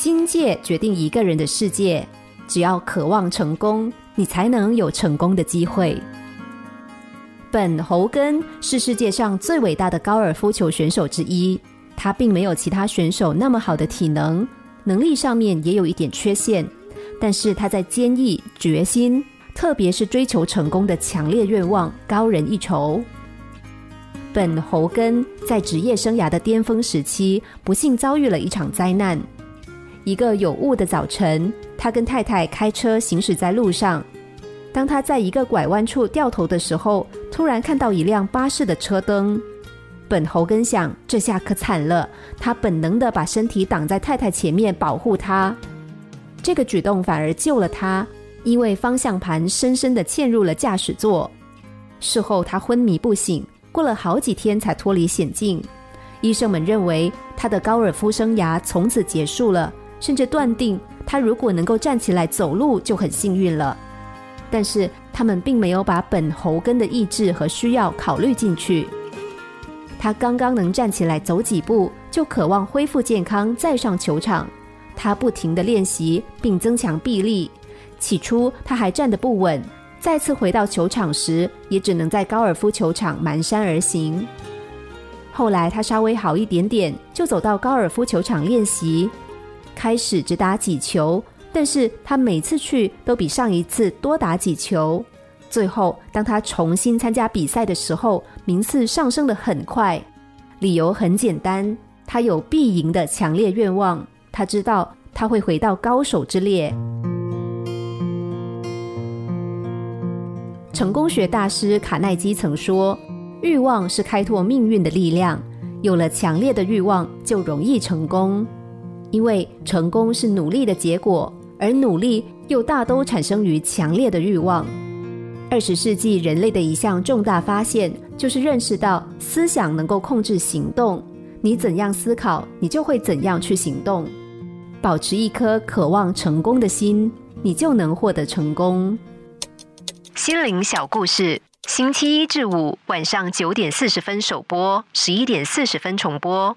心界决定一个人的世界。只要渴望成功，你才能有成功的机会。本侯根是世界上最伟大的高尔夫球选手之一，他并没有其他选手那么好的体能，能力上面也有一点缺陷，但是他在坚毅、决心，特别是追求成功的强烈愿望，高人一筹。本侯根在职业生涯的巅峰时期，不幸遭遇了一场灾难。一个有雾的早晨，他跟太太开车行驶在路上。当他在一个拐弯处掉头的时候，突然看到一辆巴士的车灯。本侯根想，这下可惨了。他本能的把身体挡在太太前面，保护她。这个举动反而救了他，因为方向盘深深的嵌入了驾驶座。事后他昏迷不醒。过了好几天才脱离险境，医生们认为他的高尔夫生涯从此结束了，甚至断定他如果能够站起来走路就很幸运了。但是他们并没有把本侯根的意志和需要考虑进去。他刚刚能站起来走几步，就渴望恢复健康再上球场。他不停地练习并增强臂力，起初他还站得不稳。再次回到球场时，也只能在高尔夫球场蹒跚而行。后来他稍微好一点点，就走到高尔夫球场练习。开始只打几球，但是他每次去都比上一次多打几球。最后，当他重新参加比赛的时候，名次上升的很快。理由很简单，他有必赢的强烈愿望。他知道他会回到高手之列。成功学大师卡耐基曾说：“欲望是开拓命运的力量，有了强烈的欲望，就容易成功。因为成功是努力的结果，而努力又大都产生于强烈的欲望。二十世纪人类的一项重大发现，就是认识到思想能够控制行动。你怎样思考，你就会怎样去行动。保持一颗渴望成功的心，你就能获得成功。”心灵小故事，星期一至五晚上九点四十分首播，十一点四十分重播。